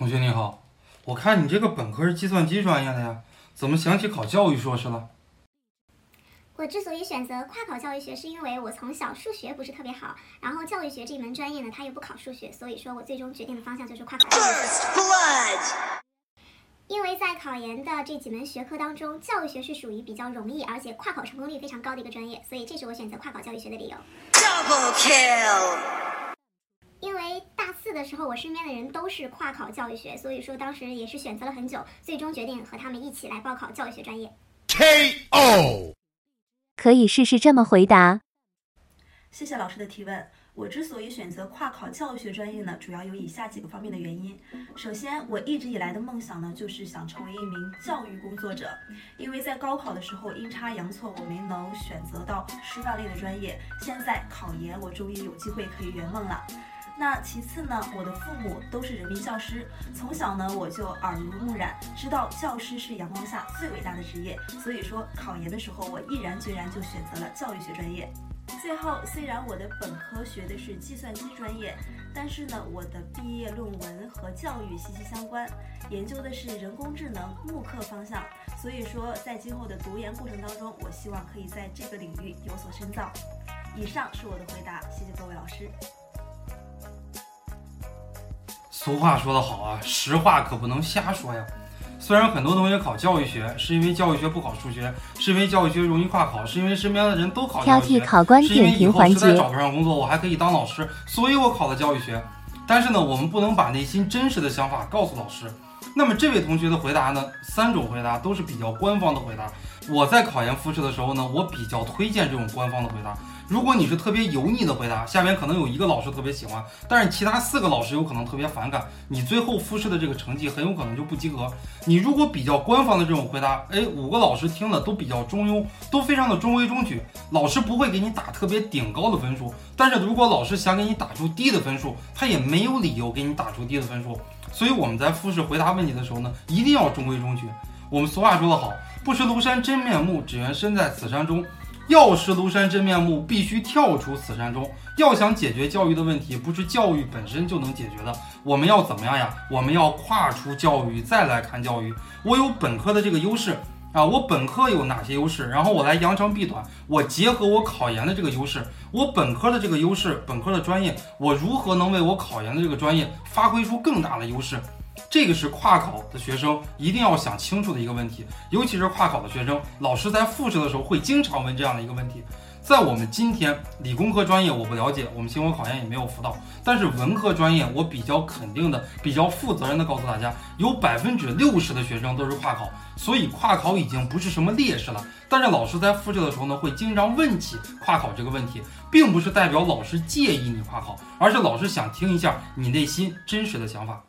同学你好，我看你这个本科是计算机专业的呀，怎么想起考教育硕士了？我之所以选择跨考教育学，是因为我从小数学不是特别好，然后教育学这门专业呢，它又不考数学，所以说我最终决定的方向就是跨考教育学。因为在考研的这几门学科当中，教育学是属于比较容易，而且跨考成功率非常高的一个专业，所以这是我选择跨考教育学的理由。Double kill。的时候，我身边的人都是跨考教育学，所以说当时也是选择了很久，最终决定和他们一起来报考教育学专业。KO。可以试试这么回答。谢谢老师的提问。我之所以选择跨考教育学专业呢，主要有以下几个方面的原因。首先，我一直以来的梦想呢，就是想成为一名教育工作者。因为在高考的时候阴差阳错，我没能选择到师范类的专业。现在考研，我终于有机会可以圆梦了。那其次呢，我的父母都是人民教师，从小呢我就耳濡目染，知道教师是阳光下最伟大的职业。所以说，考研的时候，我毅然决然就选择了教育学专业。最后，虽然我的本科学的是计算机专业，但是呢，我的毕业论文和教育息息相关，研究的是人工智能慕课方向。所以说，在今后的读研过程当中，我希望可以在这个领域有所深造。以上是我的回答，谢谢各位老师。俗话说得好啊，实话可不能瞎说呀。虽然很多同学考教育学是因为教育学不考数学，是因为教育学容易跨考，是因为身边的人都考教育学，是因为以后实在找不上工作，我还可以当老师，所以我考了教育学。但是呢，我们不能把内心真实的想法告诉老师。那么这位同学的回答呢，三种回答都是比较官方的回答。我在考研复试的时候呢，我比较推荐这种官方的回答。如果你是特别油腻的回答，下面可能有一个老师特别喜欢，但是其他四个老师有可能特别反感，你最后复试的这个成绩很有可能就不及格。你如果比较官方的这种回答，哎，五个老师听了都比较中庸，都非常的中规中矩，老师不会给你打特别顶高的分数。但是如果老师想给你打出低的分数，他也没有理由给你打出低的分数。所以我们在复试回答问题的时候呢，一定要中规中矩。我们俗话说得好，不识庐山真面目，只缘身在此山中。要识庐山真面目，必须跳出此山中。要想解决教育的问题，不是教育本身就能解决的。我们要怎么样呀？我们要跨出教育，再来看教育。我有本科的这个优势啊，我本科有哪些优势？然后我来扬长避短，我结合我考研的这个优势，我本科的这个优势，本科的专业，我如何能为我考研的这个专业发挥出更大的优势？这个是跨考的学生一定要想清楚的一个问题，尤其是跨考的学生，老师在复试的时候会经常问这样的一个问题。在我们今天理工科专业，我不了解，我们新闻考研也没有辅导。但是文科专业，我比较肯定的、比较负责任的告诉大家，有百分之六十的学生都是跨考，所以跨考已经不是什么劣势了。但是老师在复试的时候呢，会经常问起跨考这个问题，并不是代表老师介意你跨考，而是老师想听一下你内心真实的想法。